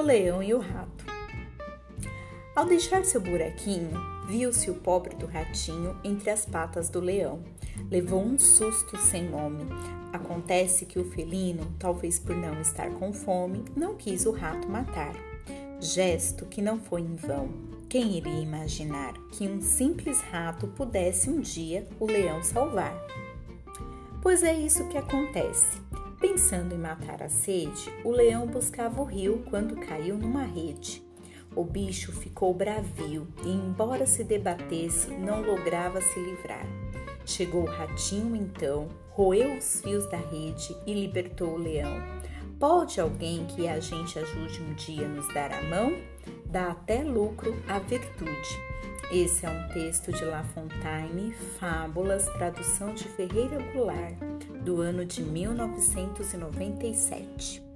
leão e o rato. Ao deixar seu buraquinho, viu-se o pobre do ratinho entre as patas do leão. Levou um susto sem nome. Acontece que o felino, talvez por não estar com fome, não quis o rato matar. Gesto que não foi em vão. Quem iria imaginar que um simples rato pudesse um dia o leão salvar? Pois é isso que acontece. Pensando em matar a sede, o leão buscava o rio quando caiu numa rede. O bicho ficou bravio e, embora se debatesse, não lograva se livrar. Chegou o ratinho então, roeu os fios da rede e libertou o leão. Pode alguém que a gente ajude um dia nos dar a mão? Dá até lucro à virtude. Esse é um texto de La Fontaine, Fábulas, tradução de Ferreira Goulart, do ano de 1997.